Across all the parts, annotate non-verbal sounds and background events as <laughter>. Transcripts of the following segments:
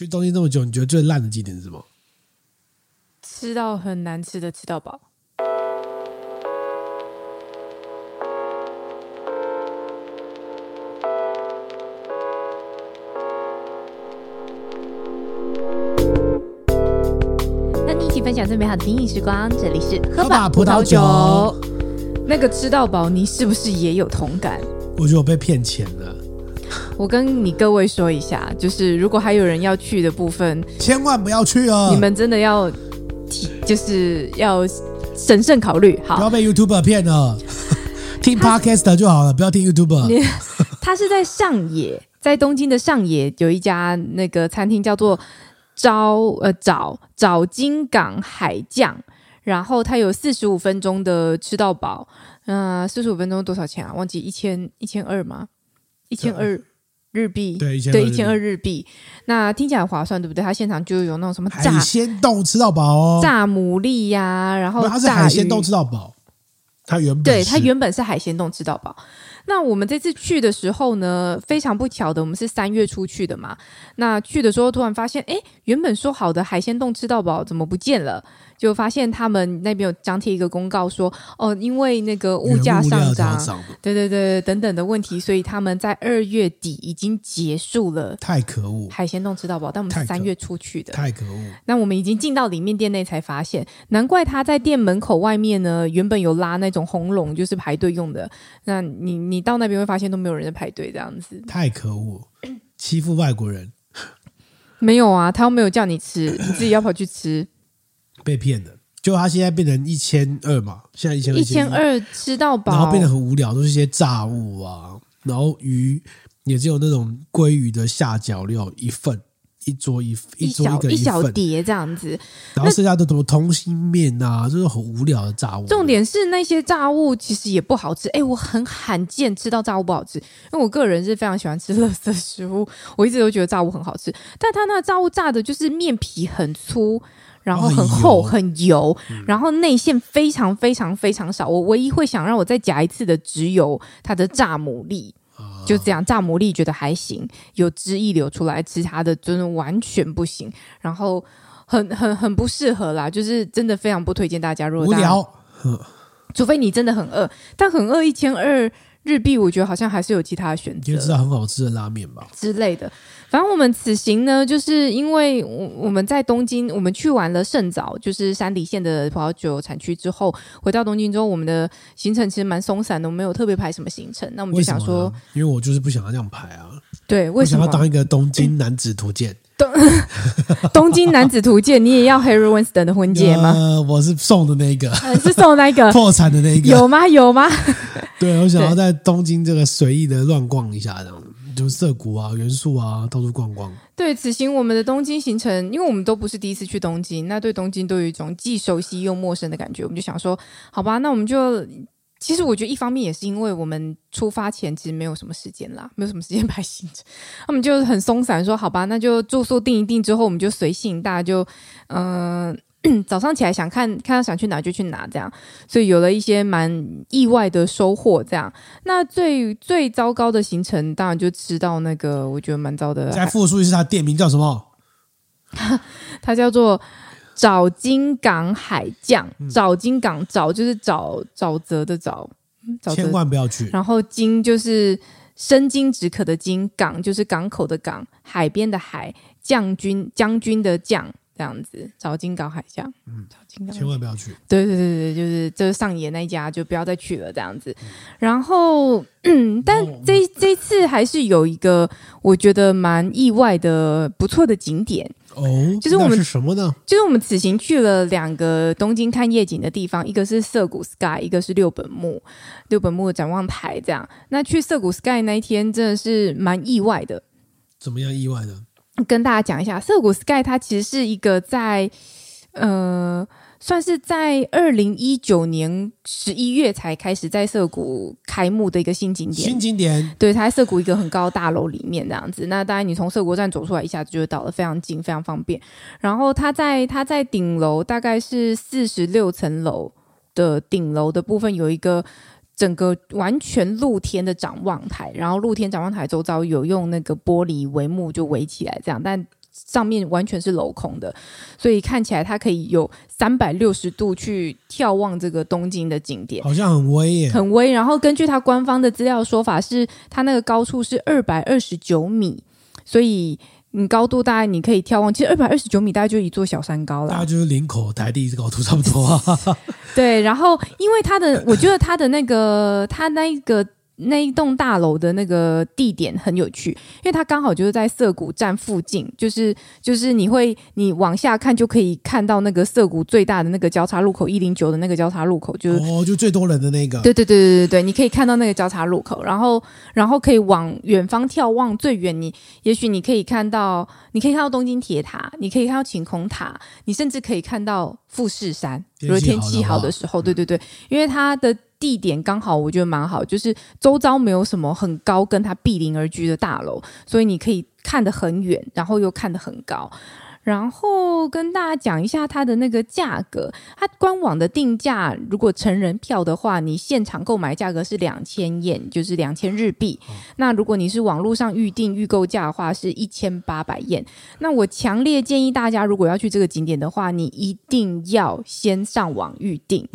去东京这么久，你觉得最烂的景点是什么？吃到很难吃的吃到饱。那你一起分享最美好的品饮时光，这里是喝吧葡萄酒。那个吃到饱，你是不是也有同感？我觉得我被骗钱了。我跟你各位说一下，就是如果还有人要去的部分，千万不要去哦！你们真的要，就是要审慎考虑。好，不要被 YouTuber 骗了，<laughs> 听 Podcast 就好了，不要听 YouTuber。他是在上野，在东京的上野有一家那个餐厅叫做招呃早早金港海酱，然后它有四十五分钟的吃到饱，嗯、呃，四十五分钟多少钱啊？忘记一千一千二吗？一千二。日币对一千二日币，那听起来很划算，对不对？他现场就有那种什么炸海鲜冻吃到饱哦，炸牡蛎呀、啊，然后它是海鲜冻吃到饱，它原本对它原本是海鲜冻吃到饱。那我们这次去的时候呢，非常不巧的，我们是三月初去的嘛。那去的时候突然发现，哎，原本说好的海鲜冻吃到饱怎么不见了？就发现他们那边有张贴一个公告说，哦，因为那个物价上涨，对对对等等的问题，所以他们在二月底已经结束了。太可恶！海鲜冻吃到饱，但我们是三月出去的，太可恶。那我们已经进到里面店内才发现，难怪他在店门口外面呢，原本有拉那种红龙，就是排队用的。那你你到那边会发现都没有人在排队，这样子。太可恶，欺负外国人。没有啊，他又没有叫你吃，你自己要跑去吃。被骗的，就他现在变成一千二嘛，现在一千二，一千二吃到饱，然后变得很无聊，都是一些炸物啊，然后鱼也只有那种鲑鱼的下脚料一份，一桌一一桌一个一,一小碟这样子，然后剩下的什么通心面啊，就是很无聊的炸物。重点是那些炸物其实也不好吃，哎，我很罕见吃到炸物不好吃，因为我个人是非常喜欢吃垃圾食物，我一直都觉得炸物很好吃，但他那炸物炸的就是面皮很粗。然后很厚很油，然后内馅非常非常非常少。我唯一会想让我再夹一次的，只有它的炸牡蛎，就这样炸牡蛎觉得还行，有汁溢流出来，其他的真的完全不行。然后很很很不适合啦，就是真的非常不推荐大家。如果大家，<laughs> 除非你真的很饿，但很饿一千二日币，我觉得好像还是有其他的选择，就知道很好吃的拉面吧之类的。反正我们此行呢，就是因为我我们在东京，我们去完了圣早，就是山梨县的葡萄酒产区之后，回到东京之后，我们的行程其实蛮松散的，我们没有特别排什么行程。那我们就想说，因为我就是不想要这样排啊。对，为什么？要当一个东京男子图鉴。<laughs> 东东京男子图鉴，你也要 Harry Winston 的婚戒吗？呃，我是送的那个，是送那个 <laughs> 破产的那个，有吗？有吗？<laughs> 对，我想要在东京这个随意的乱逛一下，这样。就涩谷啊，原宿啊，到处逛逛。对，此行我们的东京行程，因为我们都不是第一次去东京，那对东京都有一种既熟悉又陌生的感觉。我们就想说，好吧，那我们就，其实我觉得一方面也是因为我们出发前其实没有什么时间啦，没有什么时间排行程，我们就很松散说，好吧，那就住宿定一定之后，我们就随性，大家就嗯。<clears throat> 早上起来想看看他想去哪就去哪，这样，所以有了一些蛮意外的收获。这样，那最最糟糕的行程，当然就吃到那个我觉得蛮糟的。再复述一下，它店名叫什么？<laughs> 他叫做找金港海酱。早金港找就是沼沼泽的沼，千万不要去。然后金就是生津止渴的金，港就是港口的港，海边的海，将军将军的将。这样子，找金港海象，嗯，找金港，千万不要去。对对对对，就是这上野那一家，就不要再去了。这样子，嗯、然后，嗯，但这这次还是有一个我觉得蛮意外的不错的景点哦，就是我们是什么呢？就是我们此行去了两个东京看夜景的地方，一个是涩谷 Sky，一个是六本木六本木的展望台。这样，那去涩谷 Sky 那一天真的是蛮意外的。怎么样意外的？跟大家讲一下，涩谷 Sky 它其实是一个在呃，算是在二零一九年十一月才开始在涩谷开幕的一个新景点。新景点，对，它在涩谷一个很高大楼里面这样子。那当然，你从涩谷站走出来，一下子就会到了，非常近，非常方便。然后它在它在顶楼，大概是四十六层楼的顶楼的部分有一个。整个完全露天的展望台，然后露天展望台周遭有用那个玻璃帷幕就围起来，这样，但上面完全是镂空的，所以看起来它可以有三百六十度去眺望这个东京的景点，好像很威耶，很威。然后根据它官方的资料说法是，它那个高处是二百二十九米，所以你高度大概你可以眺望，其实二百二十九米大概就一座小山高了，大概就是林口台地高度差不多啊。<laughs> 对，然后因为它的，我觉得它的那个，它那个。那一栋大楼的那个地点很有趣，因为它刚好就是在涩谷站附近，就是就是你会你往下看就可以看到那个涩谷最大的那个交叉路口一零九的那个交叉路口，就是哦，就最多人的那个。对对对对对对，你可以看到那个交叉路口，然后然后可以往远方眺望，最远你也许你可以看到，你可以看到东京铁塔，你可以看到晴空塔，你甚至可以看到富士山。如果天气好的时候，对对对，因为它的。地点刚好，我觉得蛮好，就是周遭没有什么很高跟它毗邻而居的大楼，所以你可以看得很远，然后又看得很高。然后跟大家讲一下它的那个价格，它官网的定价，如果成人票的话，你现场购买价格是两千元就是两千日币。那如果你是网络上预定预购价的话，是一千八百元。那我强烈建议大家，如果要去这个景点的话，你一定要先上网预定。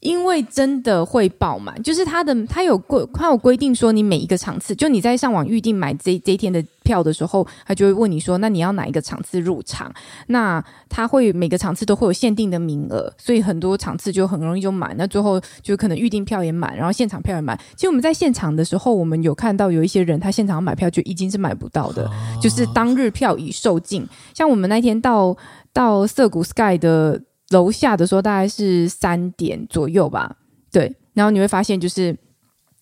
因为真的会爆满，就是他的他有规他有规定说，你每一个场次，就你在上网预定买这这一天的票的时候，他就会问你说，那你要哪一个场次入场？那他会每个场次都会有限定的名额，所以很多场次就很容易就满。那最后就可能预定票也满，然后现场票也满。其实我们在现场的时候，我们有看到有一些人他现场买票就已经是买不到的，就是当日票已售罄。像我们那天到到涩谷 Sky 的。楼下的时候大概是三点左右吧，对，然后你会发现就是。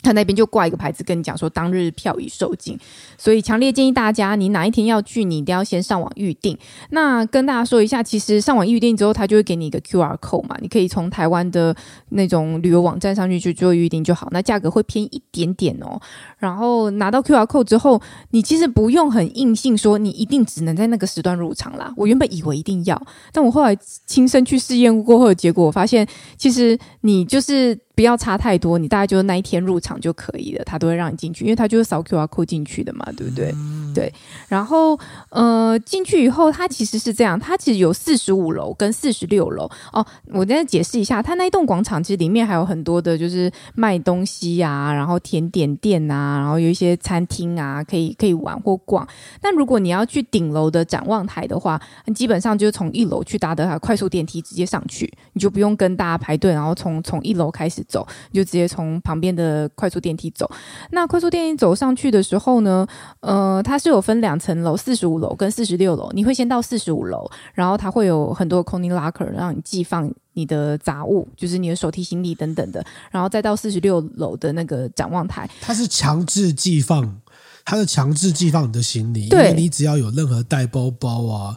他那边就挂一个牌子跟你讲说，当日票已售罄，所以强烈建议大家，你哪一天要去，你一定要先上网预定。那跟大家说一下，其实上网预定之后，他就会给你一个 QR code 嘛，你可以从台湾的那种旅游网站上去去做预定就好，那价格会偏一点点哦。然后拿到 QR code 之后，你其实不用很硬性说你一定只能在那个时段入场啦。我原本以为一定要，但我后来亲身去试验过后的结果，我发现其实你就是。不要差太多，你大概就是那一天入场就可以了，他都会让你进去，因为他就是扫 QR code 进去的嘛，对不对？嗯、对。然后呃，进去以后，它其实是这样，它其实有四十五楼跟四十六楼哦。我再解释一下，它那一栋广场其实里面还有很多的，就是卖东西啊，然后甜点店啊，然后有一些餐厅啊，可以可以玩或逛。但如果你要去顶楼的展望台的话，基本上就是从一楼去搭的快速电梯直接上去，你就不用跟大家排队，然后从从一楼开始。走，你就直接从旁边的快速电梯走。那快速电梯走上去的时候呢，呃，它是有分两层楼，四十五楼跟四十六楼。你会先到四十五楼，然后它会有很多 Conin Locker 让你寄放你的杂物，就是你的手提行李等等的，然后再到四十六楼的那个展望台。它是强制寄放，它是强制寄放你的行李，对，因为你只要有任何带包包啊。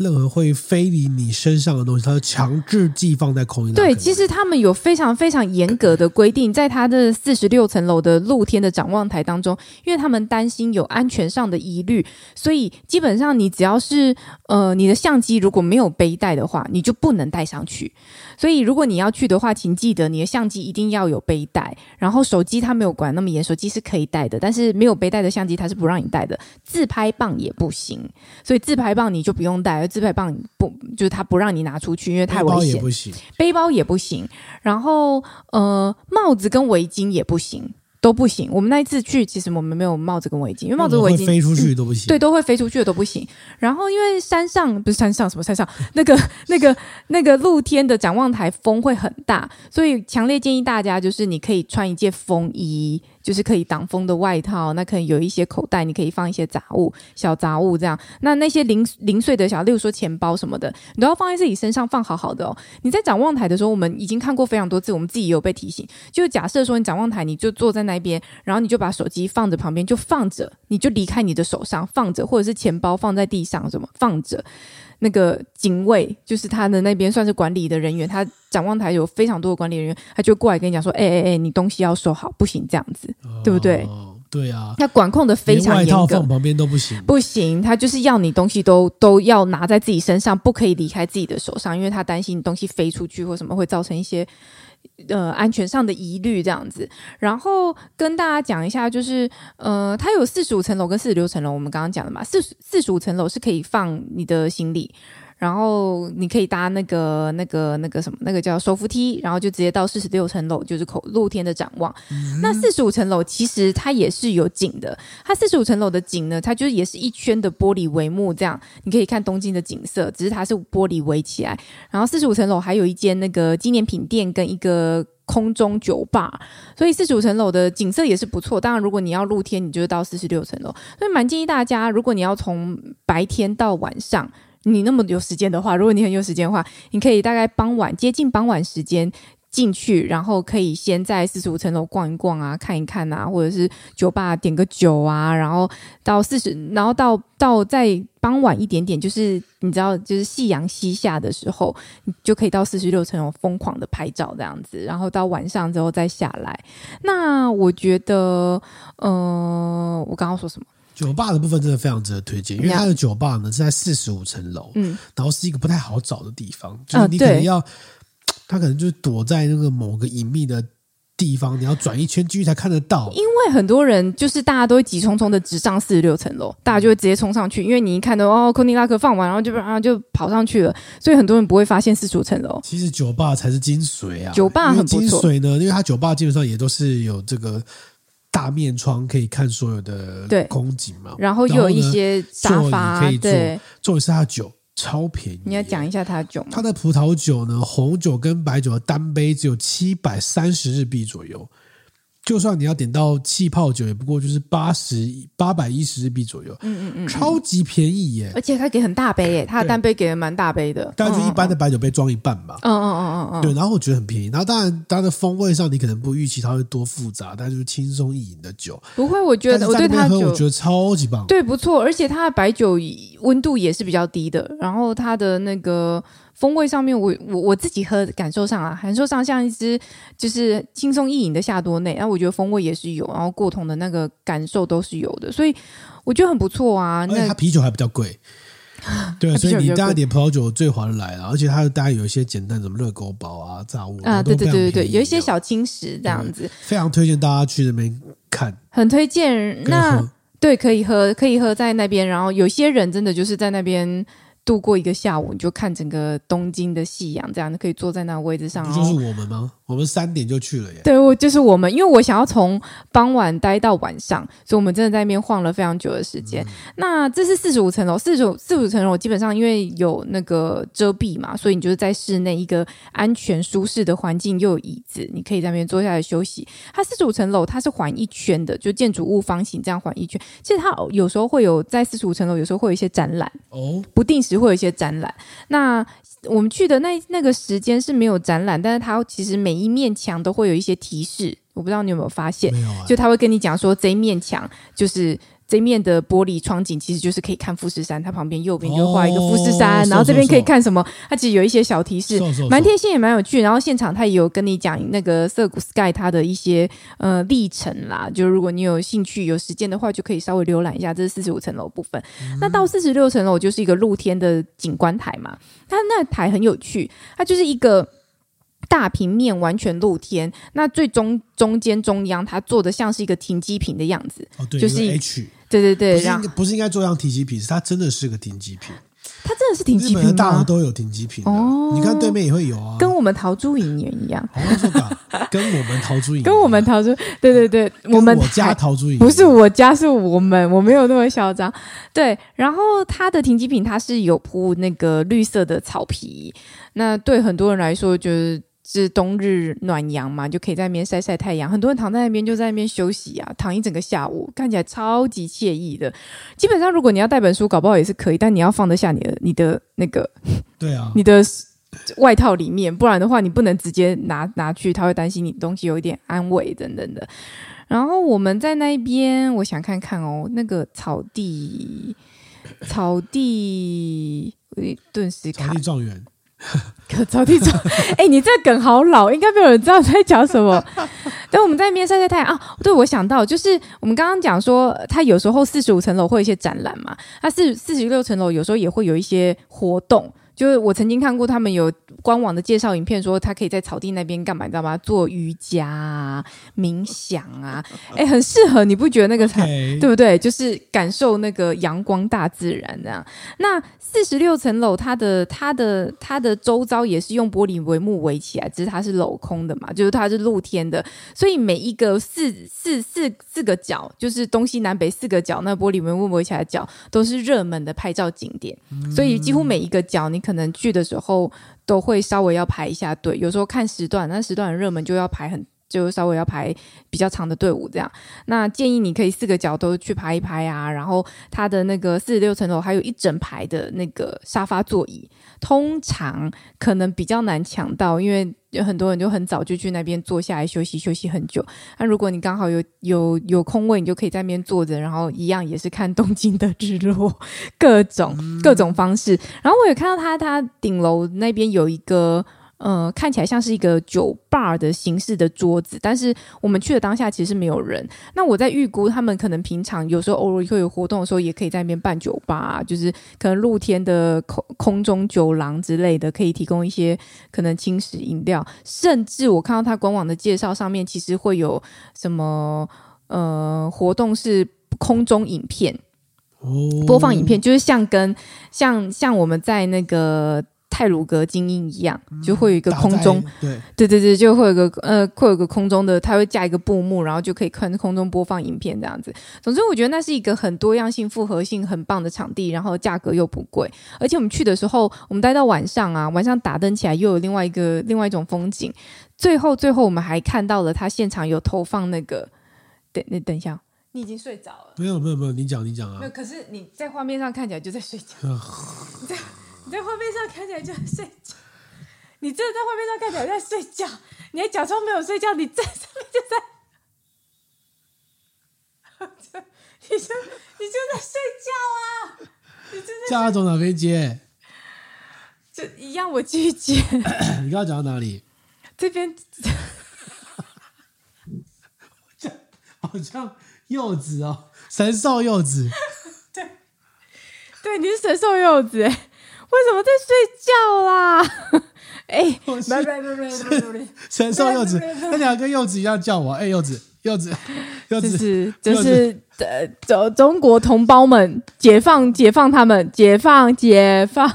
任何会飞离你身上的东西，它强制寄放在空运。对，其实他们有非常非常严格的规定，在他的四十六层楼的露天的展望台当中，因为他们担心有安全上的疑虑，所以基本上你只要是呃你的相机如果没有背带的话，你就不能带上去。所以如果你要去的话，请记得你的相机一定要有背带，然后手机它没有管那么严，手机是可以带的，但是没有背带的相机它是不让你带的，自拍棒也不行，所以自拍棒你就不用带。自拍棒不就是他不让你拿出去，因为太危险。背包也不行，背包也不行。然后呃，帽子跟围巾也不行。都不行。我们那一次去，其实我们没有帽子跟围巾，因为帽子围巾飞出去都不行。对，都会飞出去的都不行。然后因为山上不是山上什么山上，那个那个那个露天的展望台风会很大，所以强烈建议大家就是你可以穿一件风衣。就是可以挡风的外套，那可能有一些口袋，你可以放一些杂物、小杂物这样。那那些零零碎的小，例如说钱包什么的，你都要放在自己身上，放好好的哦。你在展望台的时候，我们已经看过非常多次，我们自己也有被提醒。就假设说你展望台，你就坐在那边，然后你就把手机放着旁边，就放着，你就离开你的手上放着，或者是钱包放在地上，什么放着。那个警卫就是他的那边算是管理的人员，他展望台有非常多的管理人员，他就过来跟你讲说：“哎哎哎，你东西要收好，不行。这样子，哦、对不对？”对啊，他管控的非常严格，连外套放旁边都不行，不行，他就是要你东西都都要拿在自己身上，不可以离开自己的手上，因为他担心你东西飞出去或什么会造成一些呃安全上的疑虑这样子。然后跟大家讲一下，就是呃，它有四十五层楼跟四十六层楼，我们刚刚讲的嘛，四四十五层楼是可以放你的行李。然后你可以搭那个、那个、那个什么，那个叫手扶梯，然后就直接到四十六层楼，就是口露天的展望。嗯、那四十五层楼其实它也是有景的，它四十五层楼的景呢，它就是也是一圈的玻璃帷幕，这样你可以看东京的景色，只是它是玻璃围起来。然后四十五层楼还有一间那个纪念品店跟一个空中酒吧，所以四十五层楼的景色也是不错。当然，如果你要露天，你就到四十六层楼。所以蛮建议大家，如果你要从白天到晚上。你那么有时间的话，如果你很有时间的话，你可以大概傍晚接近傍晚时间进去，然后可以先在四十五层楼逛一逛啊，看一看啊，或者是酒吧点个酒啊，然后到四十，然后到到再傍晚一点点，就是你知道，就是夕阳西下的时候，你就可以到四十六层楼疯狂的拍照这样子，然后到晚上之后再下来。那我觉得，呃，我刚刚说什么？酒吧的部分真的非常值得推荐，因为它的酒吧呢是在四十五层楼，嗯，然后是一个不太好找的地方，就是你可能要，它可能就是躲在那个某个隐秘的地方，你要转一圈进去才看得到。因为很多人就是大家都会急匆匆的直上四十六层楼，大家就会直接冲上去，因为你一看到哦，康尼拉克放完，然后就啊就跑上去了，所以很多人不会发现四十五层楼。其实酒吧才是精髓啊，酒吧很不错。精髓呢，因为它酒吧基本上也都是有这个。大面窗可以看所有的风景嘛？然后又有一些沙发可以坐。坐一下酒超便宜。你要讲一下它的酒吗？它的葡萄酒呢，红酒跟白酒的单杯只有七百三十日币左右。就算你要点到气泡酒，也不过就是八十八百一十日币左右，嗯嗯嗯，超级便宜耶！而且它给很大杯耶，它的单杯给的蛮大杯的，大概就一般的白酒杯装一半吧。嗯嗯嗯嗯嗯，对，然后我觉得很便宜。然后当然它的风味上，你可能不预期它会多复杂，但就是轻松易饮的酒。不会，我觉得我对它酒我觉得超级棒，对，不错。而且它的白酒温度也是比较低的，然后它的那个。风味上面我，我我我自己喝感受上啊，感受上像一支就是轻松易饮的夏多内，然后我觉得风味也是有，然后过桶的那个感受都是有的，所以我觉得很不错啊。那它啤酒还比较贵，<laughs> 对，所以你大一点葡萄酒最划得来了，而且它大概有一些简单什么热狗堡啊、炸物啊，对对对对对，有一些小轻食这样子，非常推荐大家去那边看，很推荐。那对，可以喝，可以喝在那边，然后有些人真的就是在那边。度过一个下午，你就看整个东京的夕阳，这样你可以坐在那个位置上。不就是我们吗？我们三点就去了耶。对，我就是我们，因为我想要从傍晚待到晚上，所以我们真的在那边晃了非常久的时间。嗯、那这是四十五层楼，四十五四十五层楼基本上因为有那个遮蔽嘛，所以你就是在室内一个安全舒适的环境，又有椅子，你可以在那边坐下来休息。它四十五层楼，它是环一圈的，就建筑物方形这样环一圈。其实它有时候会有在四十五层楼，有时候会有一些展览哦，不定时会有一些展览。那我们去的那那个时间是没有展览，但是它其实每一面墙都会有一些提示，我不知道你有没有发现？就他会跟你讲说，这一面墙就是。这面的玻璃窗景其实就是可以看富士山，它旁边右边就画一个富士山，哦、然后这边可以看什么？它其实有一些小提示，蛮贴心也蛮有趣。然后现场他也有跟你讲那个涩谷 Sky 它的一些呃历程啦，就如果你有兴趣有时间的话，就可以稍微浏览一下。这是四十五层楼部分，嗯、那到四十六层楼就是一个露天的景观台嘛，它那台很有趣，它就是一个。大平面完全露天，那最中中间中央，它做的像是一个停机坪的样子，哦、对，就是 H，对对对，不是应该不是应该做像停机坪，是它真的是个停机坪，它真的是停机坪吗？日本的大楼都有停机坪哦，你看对面也会有啊，跟我们陶 <laughs> 朱影园一样，跟我们陶朱影，跟我们陶朱，对对对，我们我家陶朱影，不是我家，是我们，我没有那么嚣张，对，然后它的停机坪它是有铺那个绿色的草皮，那对很多人来说就是。是冬日暖阳嘛，就可以在那边晒晒太阳。很多人躺在那边，就在那边休息啊，躺一整个下午，看起来超级惬意的。基本上，如果你要带本书，搞不好也是可以，但你要放得下你的你的那个，<laughs> 对啊，你的外套里面，不然的话，你不能直接拿拿去，他会担心你东西有一点安慰等等的。然后我们在那边，我想看看哦，那个草地，草地，顿时卡。草地状元。可着地走，<laughs> 哎、欸，你这梗好老，应该没有人知道在讲什么。<laughs> 等我们在那边晒晒太阳啊！对，我想到就是我们刚刚讲说，它有时候四十五层楼会有一些展览嘛，它四四十六层楼有时候也会有一些活动。就是我曾经看过他们有官网的介绍影片，说他可以在草地那边干嘛，你知道吗？做瑜伽啊、冥想啊，<laughs> 哎，很适合，你不觉得那个才 Okay. 对不对？就是感受那个阳光、大自然这样。那四十六层楼，它的它的它的周遭也是用玻璃帷幕围起来，只是它是镂空的嘛，就是它是露天的，所以每一个四四四四个角，就是东西南北四个角，那玻璃帷幕围起来的角都是热门的拍照景点，嗯、所以几乎每一个角你可可能去的时候都会稍微要排一下队，有时候看时段，那时段很热门就要排很。就稍微要排比较长的队伍，这样。那建议你可以四个角都去排一排啊。然后它的那个四十六层楼还有一整排的那个沙发座椅，通常可能比较难抢到，因为有很多人就很早就去那边坐下来休息休息很久。那如果你刚好有有有空位，你就可以在那边坐着，然后一样也是看东京的日落，<laughs> 各种各种方式。然后我也看到他他顶楼那边有一个。呃，看起来像是一个酒吧的形式的桌子，但是我们去的当下其实是没有人。那我在预估，他们可能平常有时候偶尔会有活动的时候，也可以在那边办酒吧，就是可能露天的空空中酒廊之类的，可以提供一些可能轻食饮料。甚至我看到他官网的介绍上面，其实会有什么呃活动是空中影片，播放影片，就是像跟像像我们在那个。太鲁格精英一样，就会有一个空中，嗯、对对对对，就会有个呃，会有个空中的，它会架一个布幕，然后就可以看空中播放影片这样子。总之，我觉得那是一个很多样性、复合性很棒的场地，然后价格又不贵。而且我们去的时候，我们待到晚上啊，晚上打灯起来又有另外一个另外一种风景。最后，最后我们还看到了他现场有投放那个，等那等一下，你已经睡着了？没有没有没有，你讲你讲啊。没有，可是你在画面上看起来就在睡觉。<laughs> 你在画面上看起来就在睡觉，你真的在画面上看起来在睡觉，你还假装没有睡觉，你在上面就在，<laughs> 你就你就在睡觉啊！你就在叫他从哪边接？就一样，我继续接。你刚刚讲到哪里？<coughs> 这边 <laughs> 好像柚子哦，神兽柚子。<laughs> 对，对，你是神兽柚子什么在睡觉啦？<laughs> 哎，神兽柚子，那你要跟柚子一样叫我。哎，柚子，柚子，柚子，就是就是呃，中中国同胞们，解放，解放他们，解放，解放。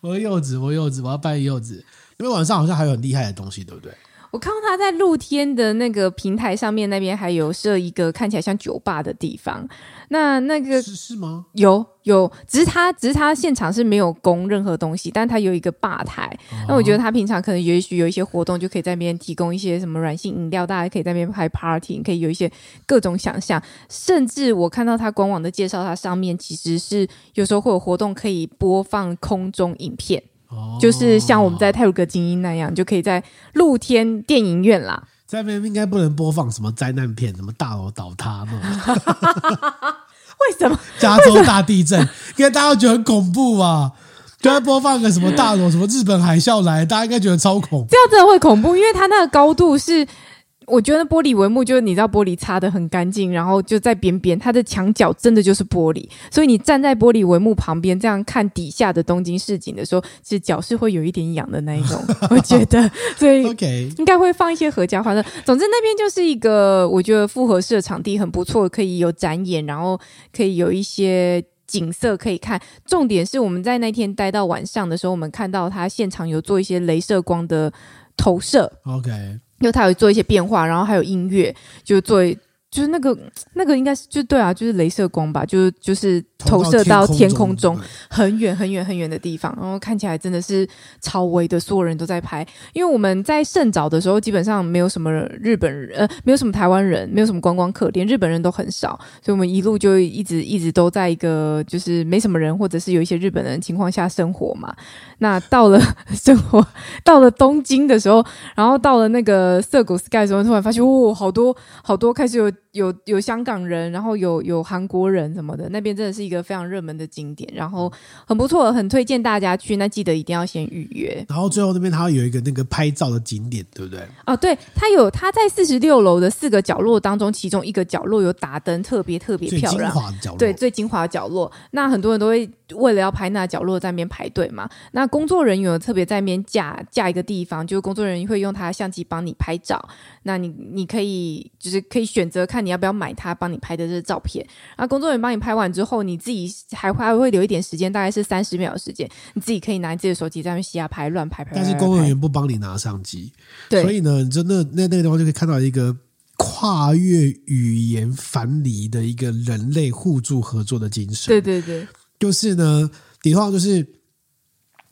我柚子，我柚子，我要拜柚子。因为晚上好像还有很厉害的东西，对不对？我看到他在露天的那个平台上面，那边还有设一个看起来像酒吧的地方。那那个是是吗？有有，只是他只是他现场是没有供任何东西，但他有一个吧台。哦、那我觉得他平常可能也许有一些活动，就可以在那边提供一些什么软性饮料，大家可以在那边开 party，可以有一些各种想象。甚至我看到他官网的介绍，它上面其实是有时候会有活动可以播放空中影片。就是像我们在泰鲁格精英那样，就可以在露天电影院啦。在那边应该不能播放什么灾难片，什么大楼倒塌那种。<laughs> 为什么？加州大地震，因为大家都觉得很恐怖啊。就要播放个什么大楼，什么日本海啸来，大家应该觉得超恐怖。这样真的会恐怖，因为它那个高度是。我觉得玻璃帷幕就是你知道玻璃擦的很干净，然后就在边边，它的墙角真的就是玻璃，所以你站在玻璃帷幕旁边这样看底下的东京市景的时候，其实脚是会有一点痒的那一种。<laughs> 我觉得，所以应该会放一些合家欢乐。总之那边就是一个我觉得复合式的场地很不错，可以有展演，然后可以有一些景色可以看。重点是我们在那天待到晚上的时候，我们看到他现场有做一些镭射光的投射。OK。因为他有做一些变化，然后还有音乐，就做就是那个那个应该是就对啊，就是镭射光吧，就是就是投射到天空中很远很远很远的地方，然后看起来真的是超威的，所有人都在拍。因为我们在甚早的时候，基本上没有什么日本人，呃，没有什么台湾人，没有什么观光客，连日本人都很少，所以我们一路就一直一直都在一个就是没什么人，或者是有一些日本人情况下生活嘛。那到了 <laughs> 生活到了东京的时候，然后到了那个涩谷 Sky 的时候，突然发现哦，好多好多开始有。有有香港人，然后有有韩国人什么的，那边真的是一个非常热门的景点，然后很不错，很推荐大家去。那记得一定要先预约。然后最后那边它有一个那个拍照的景点，对不对？哦，对，它有它在四十六楼的四个角落当中，其中一个角落有打灯，特别特别漂亮。对，最精华的角落。那很多人都会为了要拍那角落在那边排队嘛。那工作人员有特别在那边架架一个地方，就是工作人员会用他的相机帮你拍照。那你你可以就是可以选择看你要不要买他帮你拍的这个照片。然后工作人员帮你拍完之后，你自己还还会留一点时间，大概是三十秒的时间，你自己可以拿你自己的手机在那边瞎拍、乱拍、拍。但是工作人员不帮你拿相机，对，所以呢，你就那那那个地方就可以看到一个跨越语言藩篱的一个人类互助合作的精神。对对对，就是呢，你通常就是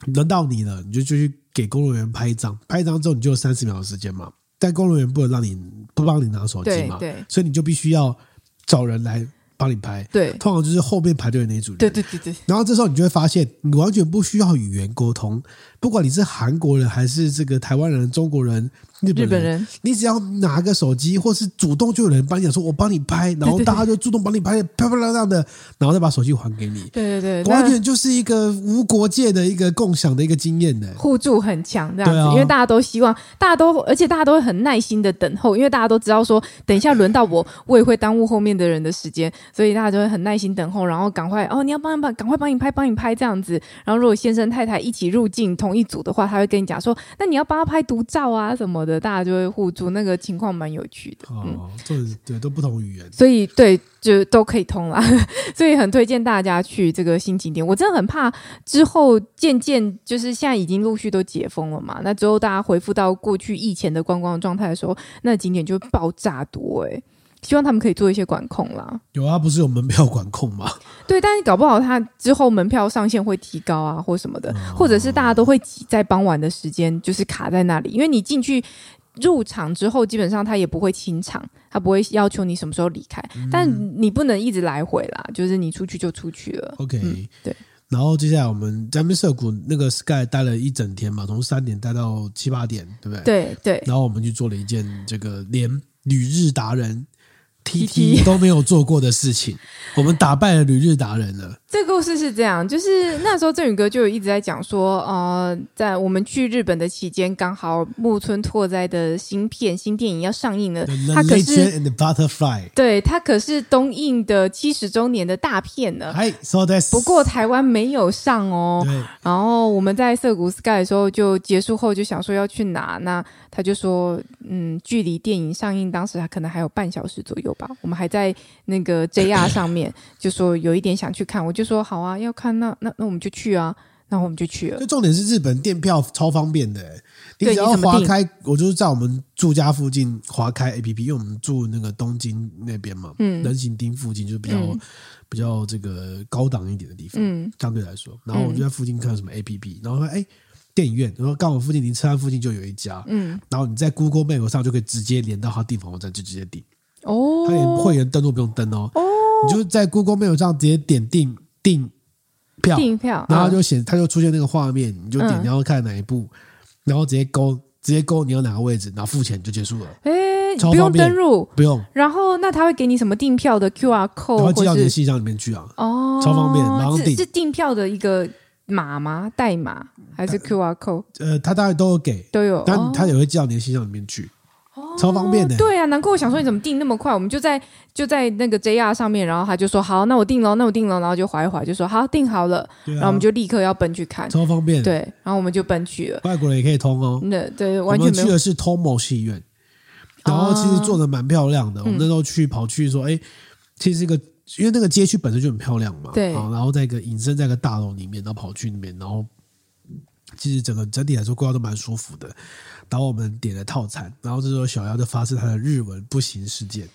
轮到你了，你就就去给工作人员拍一张，拍一张之后你就有三十秒的时间嘛。但工作人员不能让你不帮你拿手机嘛，对，对，所以你就必须要找人来帮你拍。对，通常就是后面排队的那一组人。对对对对。然后这时候你就会发现，你完全不需要语言沟通，不管你是韩国人还是这个台湾人、中国人。日本，人，你只要拿个手机，或是主动就有人帮你讲说“我帮你拍”，然后大家就主动帮你拍，漂漂亮亮的，然后再把手机还给你。对对对，完全就是一个无国界的一个共享的一个经验呢，互助很强这样子，啊、因为大家都希望，大家都，而且大家都会很耐心的等候，因为大家都知道说，等一下轮到我，我也会耽误后面的人的时间，所以大家就会很耐心等候，然后赶快哦，你要帮你帮，赶快帮你拍，帮你拍这样子。然后如果先生太太一起入境同一组的话，他会跟你讲说，那你要帮他拍独照啊什么的，大家就会互。助那个情况蛮有趣的，哦，这对都不同语言，所以对就都可以通啦，<laughs> 所以很推荐大家去这个新景点。我真的很怕之后渐渐就是现在已经陆续都解封了嘛，那之后大家恢复到过去疫情的观光状态的时候，那景点就会爆炸多哎、欸。希望他们可以做一些管控啦。有啊，不是有门票管控吗？对，但是搞不好他之后门票上限会提高啊，或什么的，或者是大家都会挤在傍晚的时间，就是卡在那里，因为你进去。入场之后，基本上他也不会清场，他不会要求你什么时候离开，嗯、但你不能一直来回啦，就是你出去就出去了。OK，、嗯、对。然后接下来我们在那边涩谷那个 Sky 待了一整天嘛，从三点待到七八点，对不对？对对。然后我们去做了一件这个连旅日达人 TT 都没有做过的事情，我们打败了旅日达人了。这个故事是这样，就是那时候振宇哥就一直在讲说，呃，在我们去日本的期间，刚好木村拓哉的新片新电影要上映了。他可是对，他可是东映的七十周年的大片呢。不过台湾没有上哦。然后我们在涩谷 Sky 的时候就结束后就想说要去哪，那他就说，嗯，距离电影上映当时他可能还有半小时左右吧。我们还在那个 JR 上面，就说有一点想去看，我就。就说好啊，要看那那那我们就去啊，那我们就去了。就重点是日本电票超方便的，你只要划开，我就是在我们住家附近划开 APP，因为我们住那个东京那边嘛，嗯，人行町附近就是比较、嗯、比较这个高档一点的地方，嗯，相对来说。然后我就在附近看什么 APP，然后说哎，电影院，然后刚好附近离车站附近就有一家，嗯，然后你在 Google Map 上就可以直接连到他订房网站，就直接订。哦，他连会员登录不用登哦，哦，你就在 Google Map 上直接点订。订票，订票，然后就显，它就出现那个画面，你就点你要看哪一部，然后直接勾，直接勾你要哪个位置，然后付钱就结束了。哎，不用登入，不用。然后那他会给你什么订票的 QR code，然后寄到你的信箱里面去啊。哦，超方便，然后订。是订票的一个码吗？代码还是 QR code？呃，他大概都有给，都有，但他也会寄到你的信箱里面去。超方便的，对啊，难怪我想说你怎么订那么快？我们就在就在那个 JR 上面，然后他就说好，那我订了，那我订了，然后就划一划，就说好订好了，然后我们就立刻要奔去看，超方便，对，然后我们就奔去了。外国人也可以通哦，对对，完全没有。去的是 Tomo 戏院，然后其实做的蛮漂亮的。我们那时候去跑去说，哎，其实这个因为那个街区本身就很漂亮嘛，对，然后在一个隐身在一个大楼里面，然后跑去那边，然后其实整个整体来说规划都蛮舒服的。然后我们点了套餐，然后这时候小妖就发生他的日文不行事件。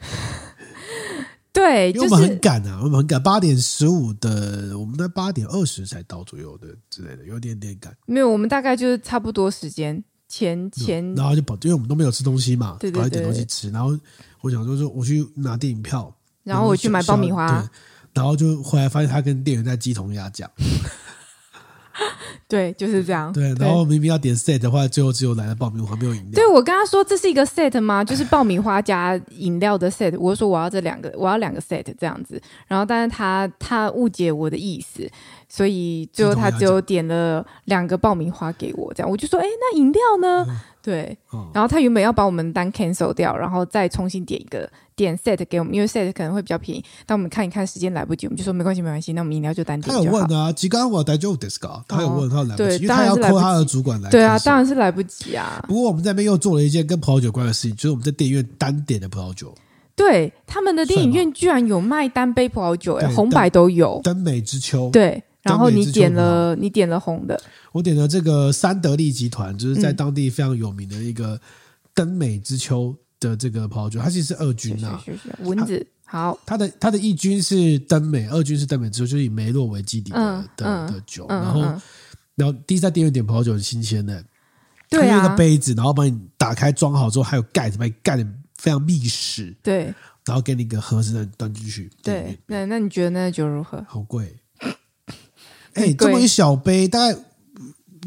<laughs> 对，因为我们很赶啊，我们很赶，八点十五的，我们在八点二十才到左右的之类的，有点点赶。没有，我们大概就是差不多时间前前，然后就跑，因为我们都没有吃东西嘛，对对对，跑一点东西吃。然后我想说，说我去拿电影票，然后我去买爆米花，然后就后来发现他跟店员在鸡同鸭讲。<laughs> <laughs> 对，就是这样。对，然后明明要点 set 的话，最后只有来了爆米花，没有饮料。对，我跟他说这是一个 set 吗？就是爆米花加饮料的 set。我说我要这两个，我要两个 set 这样子。然后，但是他他误解我的意思。所以最后他只有点了两个爆米花给我，这样我就说，哎，那饮料呢？嗯、对，哦、然后他原本要把我们单 cancel 掉，然后再重新点一个点 set 给我们，因为 set 可能会比较便宜。但我们看一看时间来不及，我们就说没关系，没关系，那我们饮料就单点就好。他有问啊，吉刚我带就 disco，他有问他来不及，因为他要 call 他的主管来。对啊，当然是来不及啊。不过我们在那边又做了一件跟葡萄酒有关的事情，就是我们在电影院单点的葡萄酒。对，他们的电影院居然有卖单杯葡萄酒，哎，红白都有。登美之秋，对。然后你点了，你点了红的。我点了这个三得利集团，就是在当地非常有名的一个登美之秋的这个葡萄酒，它其实是二军呐、啊。蚊子好，它的它的一军是登美，二军是登美之秋，就是以梅洛为基底的、嗯、的的酒。嗯、然后，嗯、然后第一次在电影院点葡萄酒很新鲜的，对啊，一个杯子，然后帮你打开装好之后，还有盖子，把你盖的非常密实。对，然后给你一个盒子端进去。对，那那你觉得那酒如何？好贵。哎，欸、这么一小杯，大概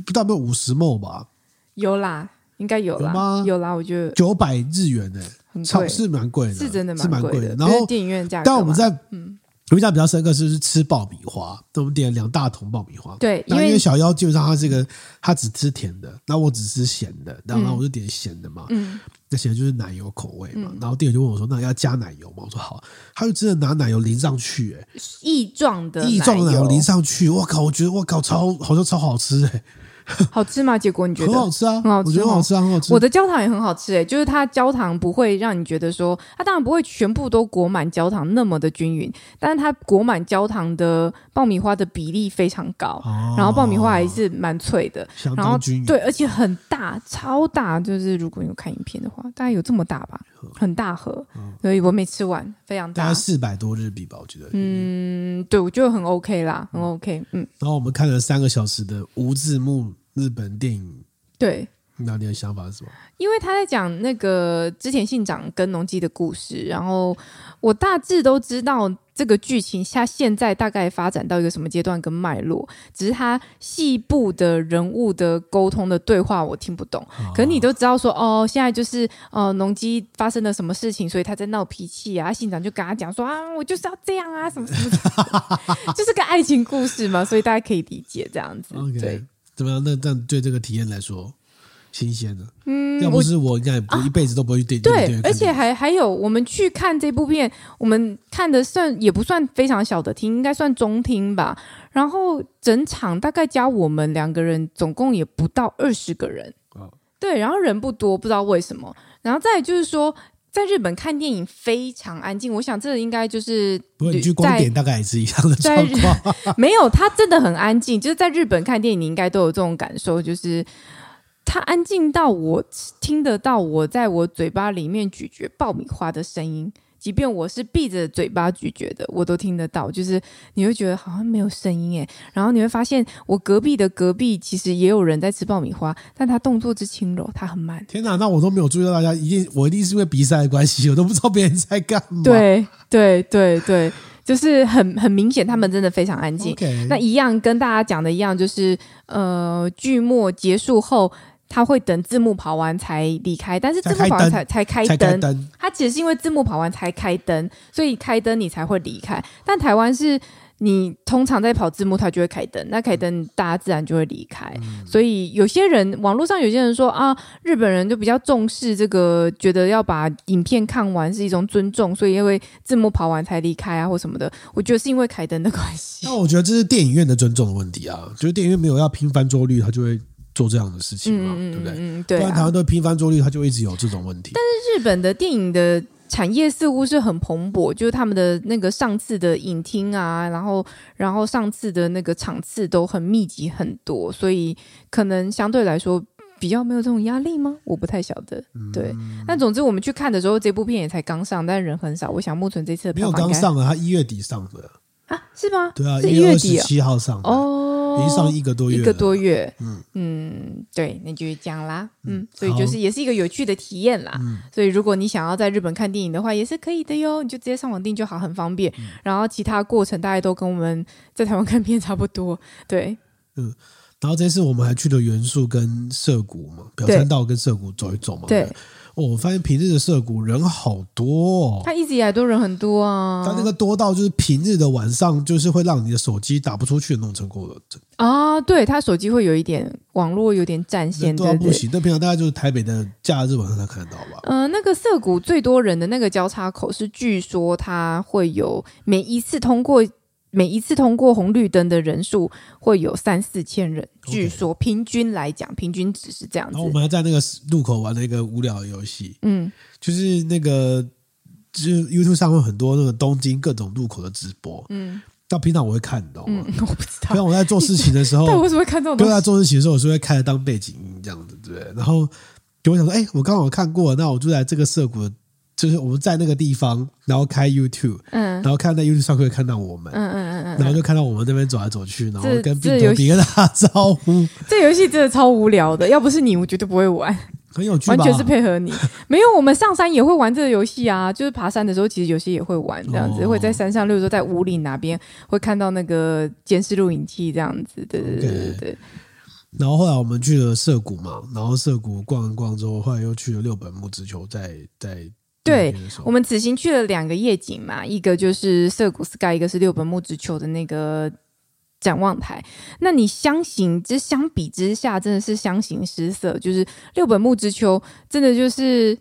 不到没有五十 ml 吧？有啦，应该有啦。有吗？有啦，我觉得九百日元呢、欸，超是蛮贵的，是真的是蛮贵的。然后电影院价格，但我们在嗯。有一家比较深刻是是吃爆米花，我们点了两大桶爆米花。对，因为小妖基本上他这个他只吃甜的，那我只吃咸的，然后我就点咸的嘛。嗯，那咸的就是奶油口味嘛。然后店员就问我说：“那要加奶油吗？”我说：“好。”他就真的拿奶油淋上去，哎，液状的液状的奶油淋上去，我靠！我觉得我靠，超好像超好吃哎。<laughs> 好吃吗？结果你觉得很好吃啊？很好吃，我觉得很好吃啊，很好吃。我的焦糖也很好吃诶、欸，就是它焦糖不会让你觉得说，它当然不会全部都裹满焦糖那么的均匀，但是它裹满焦糖的爆米花的比例非常高，哦、然后爆米花还是蛮脆的，然后对，而且很大，超大，就是如果你有看影片的话，大概有这么大吧，很大盒，嗯、所以我没吃完，非常大，大概四百多日币吧，我觉得，嗯，对，我觉得很 OK 啦，很 OK，嗯。然后我们看了三个小时的无字幕。日本电影，对，那你的想法是什么？因为他在讲那个织田信长跟农机的故事，然后我大致都知道这个剧情下现在大概发展到一个什么阶段跟脉络，只是他细部的人物的沟通的对话我听不懂。哦、可你都知道说哦，现在就是呃农机发生了什么事情，所以他在闹脾气啊，信长就跟他讲说啊，我就是要这样啊，什么什么，<laughs> 就是个爱情故事嘛，所以大家可以理解这样子。Okay. 对。怎么样？那这样对这个体验来说，新鲜的。嗯，要不是我，应该不一辈子都不会去电影院。对，而且还还有，我们去看这部片，我们看的算也不算非常小的厅，应该算中厅吧。然后整场大概加我们两个人，总共也不到二十个人。哦，对，然后人不多，不知道为什么。然后再就是说。在日本看电影非常安静，我想这应该就是不你去光点大概也是一样的状况。<laughs> 没有，它真的很安静。就是在日本看电影，你应该都有这种感受，就是它安静到我听得到我在我嘴巴里面咀嚼爆米花的声音。即便我是闭着嘴巴咀嚼的，我都听得到。就是你会觉得好像没有声音诶，然后你会发现我隔壁的隔壁其实也有人在吃爆米花，但他动作之轻柔，他很慢。天哪，那我都没有注意到大家，一定我一定是因为比赛的关系，我都不知道别人在干嘛。对对对对，就是很很明显，他们真的非常安静。那一样跟大家讲的一样，就是呃，剧末结束后。他会等字幕跑完才离开，但是字幕跑完才才开灯。他只是因为字幕跑完才开灯，所以开灯你才会离开。但台湾是你通常在跑字幕，他就会开灯，那开灯大家自然就会离开。嗯、所以有些人网络上有些人说啊，日本人就比较重视这个，觉得要把影片看完是一种尊重，所以因为字幕跑完才离开啊或什么的。我觉得是因为开灯的关系。那我觉得这是电影院的尊重的问题啊，就是电影院没有要拼翻桌率，他就会。做这样的事情嘛，嗯、对不对？嗯、对、啊，不然台湾都拼翻桌率，它就一直有这种问题。但是日本的电影的产业似乎是很蓬勃，就是他们的那个上次的影厅啊，然后然后上次的那个场次都很密集很多，所以可能相对来说比较没有这种压力吗？我不太晓得。对，嗯、但总之我们去看的时候，这部片也才刚上，但人很少。我想木村这次的票房没有刚上啊，他一月底上的啊？是吗？对啊，一月底七号上哦。已经上一个多月，一个多月，嗯嗯，对，那就是这样啦，嗯，所以就是也是一个有趣的体验啦。嗯，所以如果你想要在日本看电影的话，也是可以的哟，你就直接上网订就好，很方便。然后其他过程大概都跟我们在台湾看片差不多，对，嗯。然后这次我们还去了元素跟涩谷嘛，表参道跟涩谷走一走嘛。对。哦，我发现平日的涩谷人好多哦。他一直以来都人很多啊。他那个多到就是平日的晚上，就是会让你的手机打不出去的那种程度了。啊，对他手机会有一点网络有点占线，多到不行。那平常大概就是台北的假日晚上才看得到吧？呃，那个涩谷最多人的那个交叉口是，据说它会有每一次通过。每一次通过红绿灯的人数会有三四千人.据说平均来讲，平均值是这样子。然后我们还在那个路口玩了一个无聊的游戏，嗯，就是那个就是 YouTube 上会有很多那个东京各种路口的直播，嗯，到平常我会看，你知道吗？嗯，<laughs> 我不知道。平常我在做事情的时候，<laughs> 对我为什么会看这种？对，在做事情的时候，我是会开着当背景音这样子，对不对？然后就会想说，哎，我刚好看过，那我就在这个涩谷。就是我们在那个地方，然后开 YouTube，嗯，然后看在 YouTube 上可以看到我们，嗯嗯嗯嗯，然后就看到我们那边走来走去，然后跟病毒比跟他打招呼。<laughs> 这游戏真的超无聊的，要不是你，我绝对不会玩。很有趣，完全是配合你。<laughs> 没有，我们上山也会玩这个游戏啊，就是爬山的时候，其实有些也会玩这样子，哦、会在山上，例如说在五岭哪边会看到那个监视录影器这样子，对对对对对。Okay. 然后后来我们去了涩谷嘛，然后涩谷逛一逛之后，后来又去了六本木直球，在在。对，我们此行去了两个夜景嘛，一个就是涩谷 Sky，一个是六本木之丘的那个展望台。那你相形之相比之下，真的是相形失色。就是六本木之丘真的就是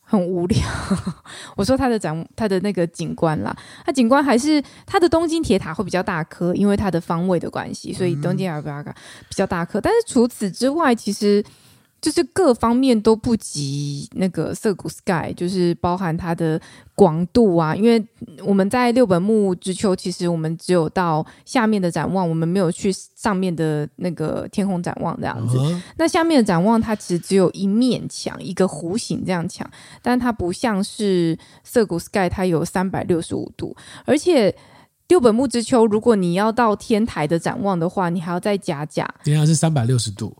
很无聊。<laughs> 我说它的展，它的那个景观啦，它景观还是它的东京铁塔会比较大颗，因为它的方位的关系，所以东京铁塔比较大颗。但是除此之外，其实。就是各方面都不及那个涩谷 Sky，就是包含它的广度啊。因为我们在六本木之丘，其实我们只有到下面的展望，我们没有去上面的那个天空展望这样子。Uh-huh. 那下面的展望，它其实只有一面墙，一个弧形这样墙，但它不像是涩谷 Sky，它有三百六十五度。而且六本木之丘，如果你要到天台的展望的话，你还要再加价。原来是三百六十度。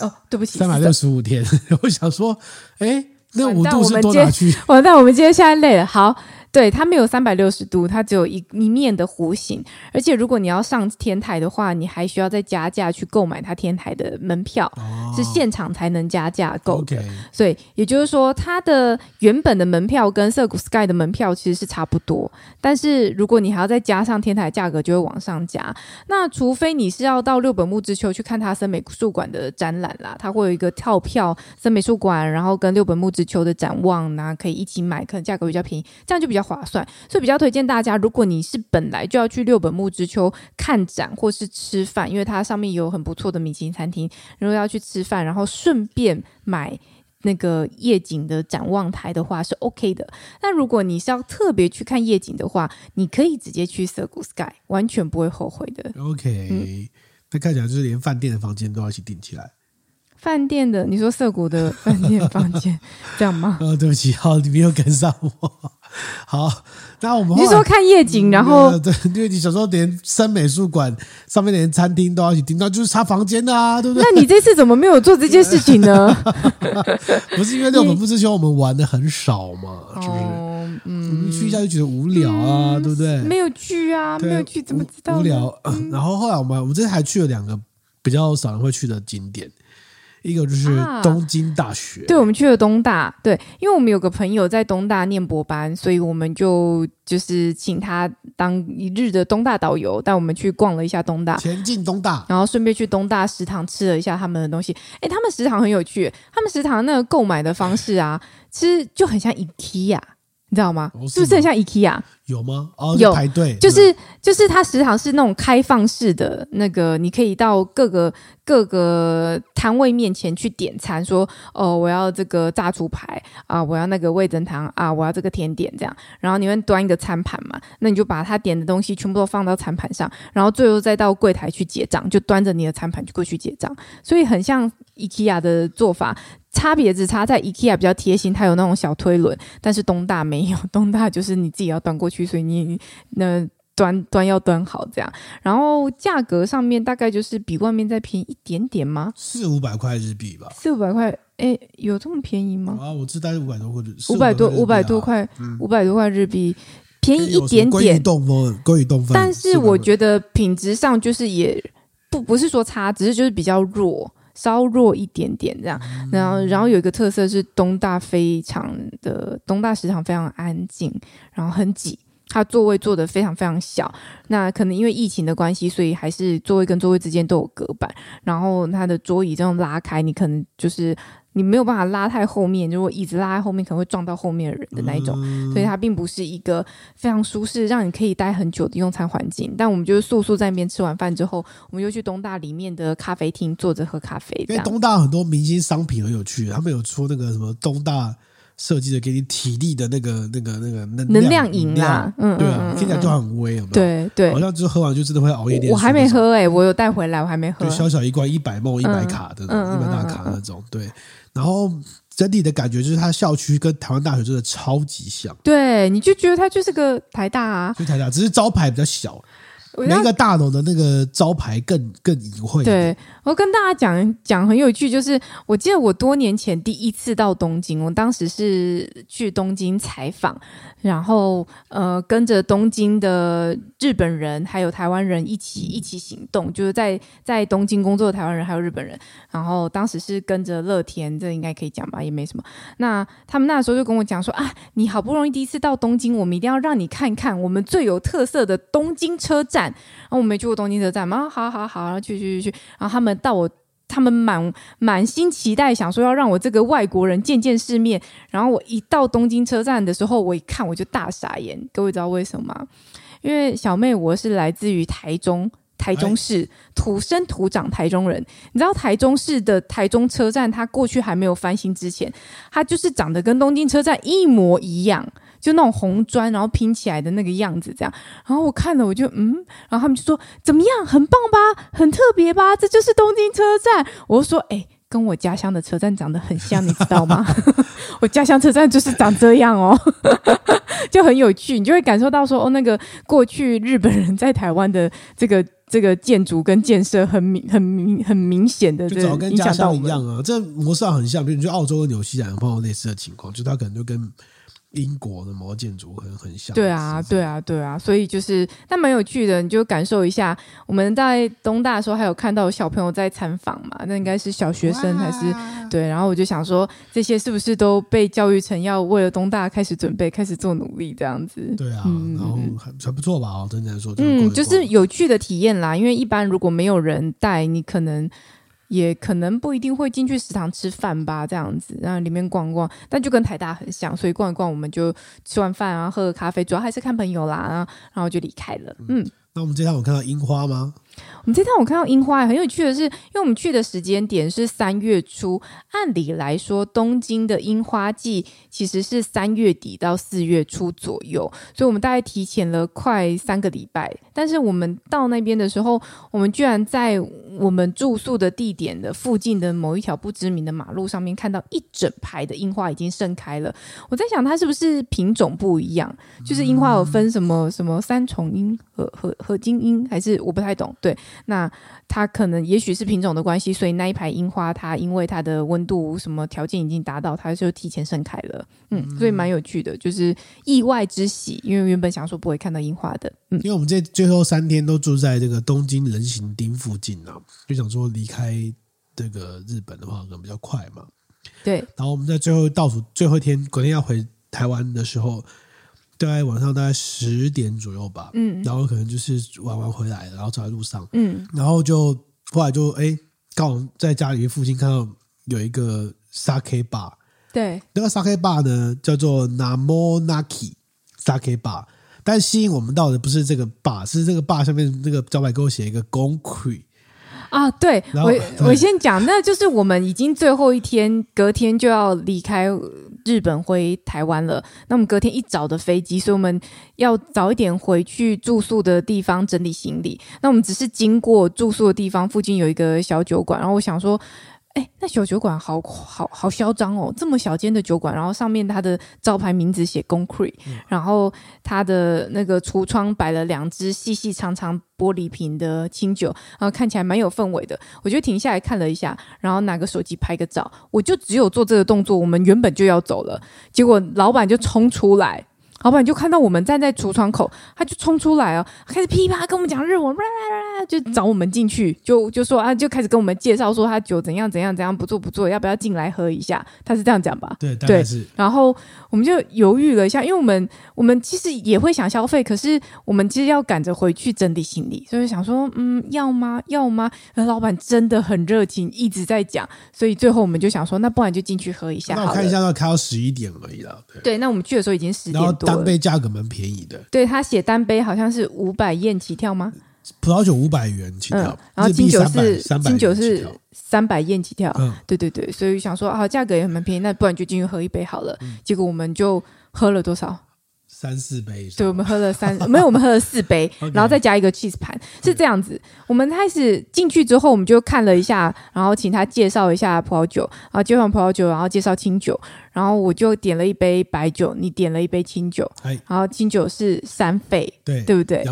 哦，对不起，三百六十五天，<laughs> 我想说，哎，那五度是多哪去？完 <laughs> 蛋，我们今天现在累了。好。对，它没有三百六十度，它只有一一面的弧形。而且如果你要上天台的话，你还需要再加价去购买它天台的门票，哦、是现场才能加价购的。所以也就是说，它的原本的门票跟涩谷 Sky 的门票其实是差不多。但是如果你还要再加上天台价格，就会往上加。那除非你是要到六本木之丘去看它森美术馆的展览啦，它会有一个跳票森美术馆，然后跟六本木之丘的展望，那可以一起买，可能价格比较便宜，这样就比较。划算，所以比较推荐大家，如果你是本来就要去六本木之丘看展或是吃饭，因为它上面有很不错的米其林餐厅，如果要去吃饭，然后顺便买那个夜景的展望台的话，是 OK 的。但如果你是要特别去看夜景的话，你可以直接去涩谷 Sky，完全不会后悔的。OK，嗯，那看起来就是连饭店的房间都要一起订起来。饭店的，你说涩谷的饭店房间这样吗？<laughs> 哦，对不起，好，你没有跟上我。<laughs> 好，那我们你说看夜景，然后、嗯、对，因为你小时候连森美术馆上面连餐厅都要一起订到，就是他房间的啊，对不对？那你这次怎么没有做这件事情呢？<laughs> 不是因为六本木直球我们玩的很少嘛，是不是？嗯，我们去一下就觉得无聊啊，嗯、对不对？没有去啊，没有去，怎么知道无聊、嗯？然后后来我们我们这次还去了两个比较少人会去的景点。一个就是东京大学，啊、对，我们去了东大，对，因为我们有个朋友在东大念博班，所以我们就就是请他当一日的东大导游，带我们去逛了一下东大，前进东大，然后顺便去东大食堂吃了一下他们的东西。哎，他们食堂很有趣，他们食堂那个购买的方式啊，其实就很像 IKEA。你知道吗？哦、是吗？是不是很像 IKEA？有吗？哦，有排队，就是就是它食堂是那种开放式的，那个你可以到各个各个摊位面前去点餐，说哦，我要这个炸猪排啊，我要那个味增汤啊，我要这个甜点这样，然后你们端一个餐盘嘛，那你就把他点的东西全部都放到餐盘上，然后最后再到柜台去结账，就端着你的餐盘就过去结账，所以很像 IKEA 的做法。差别只差在 IKEA 比较贴心，它有那种小推轮，但是东大没有，东大就是你自己要端过去，所以你那端端要端好这样。然后价格上面大概就是比外面再便宜一点点吗？四五百块日币吧。四五百块，哎，有这么便宜吗？啊，我知道是五百多或者五百多五百多块，五百多块日币，便宜一点点。关于东风，关于东风，但是我觉得品质上就是也。不不是说差，只是就是比较弱，稍弱一点点这样。然后然后有一个特色是东大非常的东大食堂非常安静，然后很挤。它座位坐的非常非常小，那可能因为疫情的关系，所以还是座位跟座位之间都有隔板。然后它的桌椅这样拉开，你可能就是你没有办法拉太后面，如果椅子拉在后面，可能会撞到后面的人的那一种。嗯、所以它并不是一个非常舒适，让你可以待很久的用餐环境。但我们就是速速在那边吃完饭之后，我们就去东大里面的咖啡厅坐着喝咖啡。因为东大很多明星商品很有趣，他们有出那个什么东大。设计的给你体力的那个、那个、那个能能量饮啦，嗯，对啊，听起来就很威，有没有？对对，好像就是喝完就真的会熬夜练。我还没喝哎，我有带回来，我还没喝。就小小一罐一百 ml 一百卡的，一百大卡那种，对。然后整体的感觉就是，它校区跟台湾大学真的超级像。对，你就觉得它就是个台大啊，就台大，只是招牌比较小。每一个大楼的那个招牌更更隐晦。对，我跟大家讲讲很有趣，就是我记得我多年前第一次到东京，我当时是去东京采访。然后，呃，跟着东京的日本人还有台湾人一起一起行动，就是在在东京工作的台湾人还有日本人。然后当时是跟着乐天，这应该可以讲吧，也没什么。那他们那时候就跟我讲说啊，你好不容易第一次到东京，我们一定要让你看看我们最有特色的东京车站。然后我没去过东京车站嘛，好好好，然后去去去去。然后他们到我。他们满满心期待，想说要让我这个外国人见见世面。然后我一到东京车站的时候，我一看我就大傻眼。各位知道为什么吗？因为小妹我是来自于台中，台中市土生土长台中人。你知道台中市的台中车站，它过去还没有翻新之前，它就是长得跟东京车站一模一样。就那种红砖，然后拼起来的那个样子，这样。然后我看了，我就嗯，然后他们就说怎么样，很棒吧，很特别吧，这就是东京车站。我就说，哎，跟我家乡的车站长得很像，你知道吗？<laughs> 我家乡车站就是长这样哦，就很有趣，你就会感受到说，哦，那个过去日本人在台湾的这个这个建筑跟建设很明很明很明显的，就跟家乡一样啊，这模式很像。比如你去澳洲跟纽西兰碰到类似的情况，就他可能就跟。英国的某个建筑很很像，对啊，对啊，对啊，所以就是，但蛮有趣的，你就感受一下。我们在东大的时候，还有看到有小朋友在参访嘛？那应该是小学生还是对？然后我就想说，这些是不是都被教育成要为了东大开始准备，开始做努力这样子？对啊，嗯、然后还还不错吧？哦，真的说，嗯，就是有趣的体验啦。因为一般如果没有人带，你可能。也可能不一定会进去食堂吃饭吧，这样子，然后里面逛逛，但就跟台大很像，所以逛一逛，我们就吃完饭啊，喝个咖啡，主要还是看朋友啦，然后就离开了。嗯，那我们今天有看到樱花吗？我们这趟我看到樱花很有趣的是，因为我们去的时间点是三月初，按理来说东京的樱花季其实是三月底到四月初左右，所以我们大概提前了快三个礼拜。但是我们到那边的时候，我们居然在我们住宿的地点的附近的某一条不知名的马路上面看到一整排的樱花已经盛开了。我在想，它是不是品种不一样？就是樱花有分什么什么三重樱和和和金樱，还是我不太懂？对。那它可能也许是品种的关系，所以那一排樱花，它因为它的温度什么条件已经达到，它就提前盛开了。嗯，所以蛮有趣的，就是意外之喜，因为原本想说不会看到樱花的。嗯，因为我们这最后三天都住在这个东京人行町附近啊，就想说离开这个日本的话可能比较快嘛。对。然后我们在最后倒数最后一天，隔天要回台湾的时候。大概晚上大概十点左右吧，嗯，然后可能就是玩完回来，然后走在路上，嗯，然后就后来就哎，刚好在家里附近看到有一个 sake bar，对，那个 sake bar 呢叫做 Namonaki sake bar，但吸引我们到的不是这个 bar，是这个 bar 上面那个招牌给我写一个 Gonku 啊，对，我我先讲，那就是我们已经最后一天，隔天就要离开。日本回台湾了，那我们隔天一早的飞机，所以我们要早一点回去住宿的地方整理行李。那我们只是经过住宿的地方，附近有一个小酒馆，然后我想说。哎，那小酒馆好好好嚣张哦！这么小间的酒馆，然后上面它的招牌名字写 “Concrete”，然后它的那个橱窗摆了两只细细长长玻璃瓶的清酒，然后看起来蛮有氛围的。我就停下来看了一下，然后拿个手机拍个照。我就只有做这个动作，我们原本就要走了，结果老板就冲出来。老板就看到我们站在橱窗口，他就冲出来哦，开始噼啪跟我们讲日文，就找我们进去，就就说啊，就开始跟我们介绍说他酒怎样怎样怎样不错不错，要不要进来喝一下？他是这样讲吧？对，对，是。然后我们就犹豫了一下，因为我们我们其实也会想消费，可是我们其实要赶着回去整理行李，所以想说，嗯，要吗？要吗？那老板真的很热情，一直在讲，所以最后我们就想说，那不然就进去喝一下。那我看一下，要开到十一点而已了。对，对，那我们去的时候已经十点多。单杯价格蛮便宜的，对，他写单杯好像是五百燕起跳吗？葡萄酒五百元起跳，嗯，然后金酒是金酒是三百燕起跳，嗯，对对对，所以想说啊，价格也很蛮便宜，那不然就进去喝一杯好了。嗯，结果我们就喝了多少？三四杯，对，我们喝了三，没有，我们喝了四杯，<laughs> 然后再加一个 cheese 盘，是这样子。我们开始进去之后，我们就看了一下，然后请他介绍一下葡萄酒，然后介绍葡萄酒，然后介绍清酒，然后我就点了一杯白酒，你点了一杯清酒，然后清酒是三倍，对，对不对？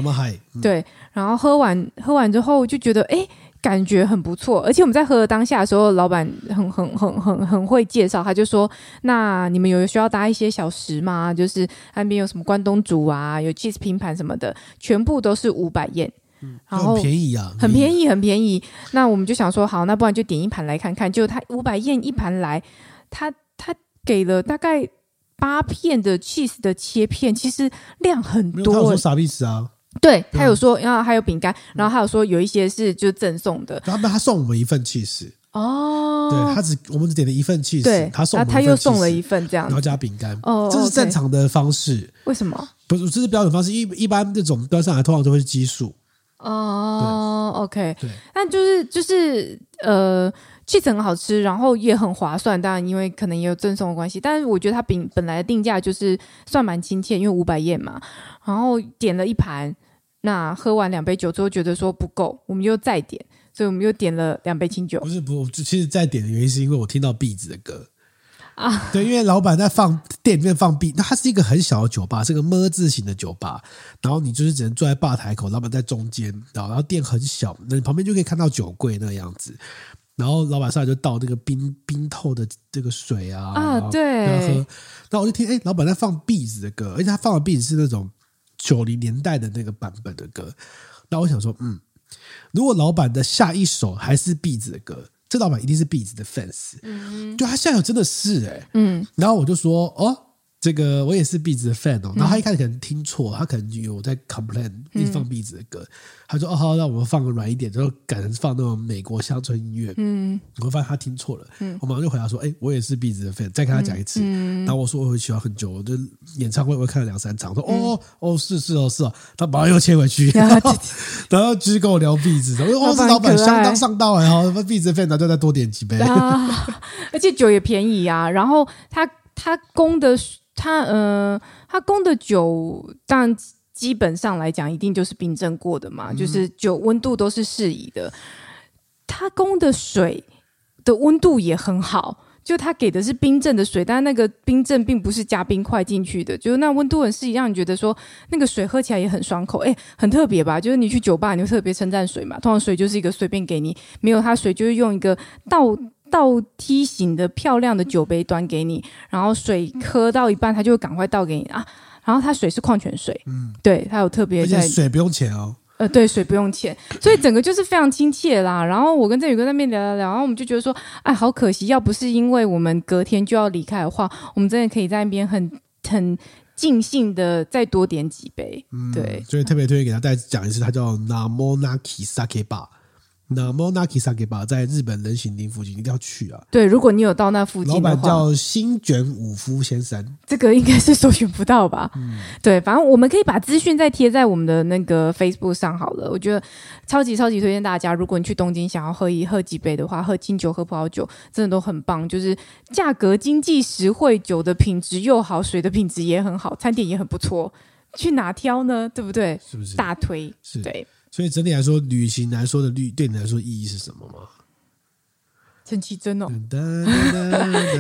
对，然后喝完喝完之后就觉得，哎。感觉很不错，而且我们在喝的当下的时候，老板很很很很很会介绍，他就说：“那你们有需要搭一些小食吗？就是岸边有什么关东煮啊，有 cheese 拼盘什么的，全部都是五百元，嗯，然后很便宜啊，很便宜，很便宜。那我们就想说，好，那不然就点一盘来看看。就他五百元一盘来，他他给了大概八片的 cheese 的切片，其实量很多。他有说啥意思啊？对，他有说，然后还有饼干，然后还有说有一些是就赠送的。他他送我们一份起司哦，对他只我们只点了一份起司，他送他又送了一份这样，然后加饼干。哦，这是正常的方式。为什么？不是，这是标准方式。一一般这种端上来通常都会是奇数。哦，OK，对，但就是就是呃。气质很好吃，然后也很划算。当然，因为可能也有赠送的关系，但是我觉得它本本来的定价就是算蛮亲切，因为五百页嘛。然后点了一盘，那喝完两杯酒之后觉得说不够，我们又再点，所以我们又点了两杯清酒。不是不，其实再点的原因是因为我听到 Beats 的歌啊，对，因为老板在放店里面放 Beats，那它是一个很小的酒吧，是个么字形的酒吧，然后你就是只能坐在吧台口，老板在中间，然后然后店很小，那你旁边就可以看到酒柜那个样子。然后老板上来就倒那个冰冰透的这个水啊，啊对，然后喝。然后我就听，哎，老板在放 Beats 的歌，而且他放的 Beats 是那种九零年代的那个版本的歌。那我想说，嗯，如果老板的下一首还是 Beats 的歌，这老板一定是 Beats 的 fans。嗯，就他下一首真的是哎、欸，嗯。然后我就说，哦。这个我也是 Beats 的 fan 哦，然后他一开始可能听错，他可能有在 complain 一直放 Beats 的歌，他说哦好，让我们放个软一点，然后改成放那种美国乡村音乐。嗯，我会发现他听错了，嗯。我马上就回答说，哎，我也是 Beats 的 fan，再跟他讲一次。嗯然后我说我会喜欢很久，我就演唱会我看了两三场，说哦哦是是哦是哦，他马上又切回去，<laughs> 然后继续 <laughs> 跟我聊 Beats，<laughs> 我说哦这老板相当上道哎哈，Beats 的 fan 那就再多点几杯，而且酒也便宜啊，然后他他供的。他呃，他供的酒，当然基本上来讲，一定就是冰镇过的嘛，嗯、就是酒温度都是适宜的。他供的水的温度也很好，就他给的是冰镇的水，但那个冰镇并不是加冰块进去的，就是那温度很适宜，让你觉得说那个水喝起来也很爽口，哎，很特别吧？就是你去酒吧，你会特别称赞水嘛？通常水就是一个随便给你，没有他水就是用一个倒。倒梯形的漂亮的酒杯端给你，然后水喝到一半，他就会赶快倒给你啊。然后它水是矿泉水，嗯，对，它有特别，而且水不用钱哦。呃，对，水不用钱，所以整个就是非常亲切啦。然后我跟振宇哥那边聊聊聊，然后我们就觉得说，哎，好可惜，要不是因为我们隔天就要离开的话，我们真的可以在那边很很尽兴的再多点几杯。嗯，对，所以特别推荐给他再讲一次，他叫 Namonaki Sake Bar。那 Monaki Sake Bar 在日本人行町附近，一定要去啊！对，如果你有到那附近，老板叫新卷武夫先生，这个应该是搜寻不到吧？嗯，对，反正我们可以把资讯再贴在我们的那个 Facebook 上好了。我觉得超级超级推荐大家，如果你去东京想要喝一喝几杯的话，喝清酒、喝葡萄酒，真的都很棒，就是价格经济实惠，酒的品质又好，水的品质也很好，餐点也很不错，去哪挑呢？对不对？是不是大推？是对。所以整体来说，旅行来说的旅对你来说意义是什么吗？陈绮贞哦，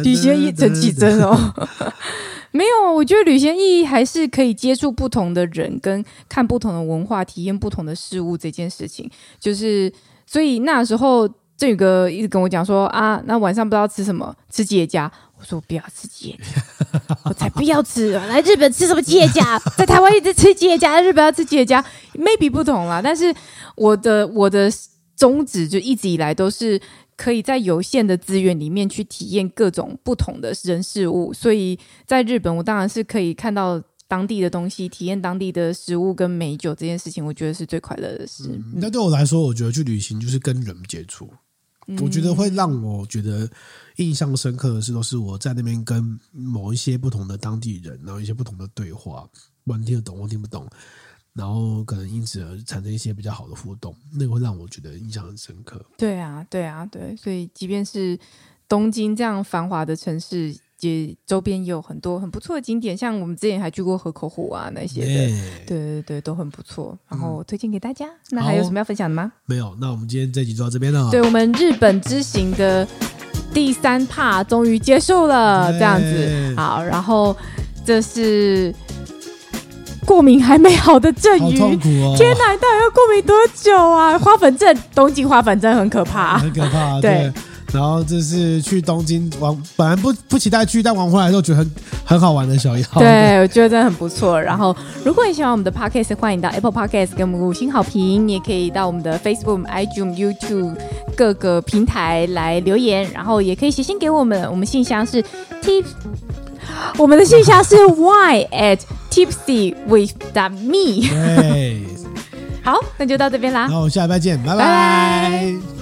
旅行意义陈绮贞哦，<laughs> 没有，我觉得旅行意义还是可以接触不同的人，跟看不同的文化，体验不同的事物这件事情。就是所以那时候振宇哥一直跟我讲说啊，那晚上不知道吃什么，吃吉野家。我说我不要吃吉野家，我才不要吃！来日本吃什么吉野家？在台湾一直吃吉野家，在日本要吃吉野家，maybe 不同啦。但是我的我的宗旨就一直以来都是可以在有限的资源里面去体验各种不同的人事物。所以在日本，我当然是可以看到当地的东西，体验当地的食物跟美酒这件事情，我觉得是最快乐的事。嗯，那对我来说，我觉得去旅行就是跟人接触。我觉得会让我觉得印象深刻的是，都是我在那边跟某一些不同的当地人，然后一些不同的对话，不管听得懂或听不懂，然后可能因此而产生一些比较好的互动，那个会让我觉得印象很深刻。对啊，对啊，对，所以即便是东京这样繁华的城市。也周边也有很多很不错的景点，像我们之前还去过河口湖啊那些的，对对对，都很不错。然后推荐给大家。嗯、那还有什么要分享的吗？没有。那我们今天这集就到这边了。对，我们日本之行的第三 part 终于结束了，这样子。好，然后这是过敏还没好的振宇，痛苦哦！天哪，到底要过敏多久啊？花粉症，冬季花粉症很可怕，很可怕。<laughs> 对。对然后这是去东京玩，本来不不期待去，但玩回来之后觉得很很好玩的小妖。对，我觉得真的很不错。然后，如果你喜欢我们的 Podcast，欢迎到 Apple Podcast 给我们五星好评。你也可以到我们的 Facebook、IG、YouTube 各个平台来留言，然后也可以写信给我们。我们信箱是 tip，我们的信箱是 y at tipsy with me。对，<laughs> 好，那就到这边啦。那我们下礼拜见，拜拜。拜拜。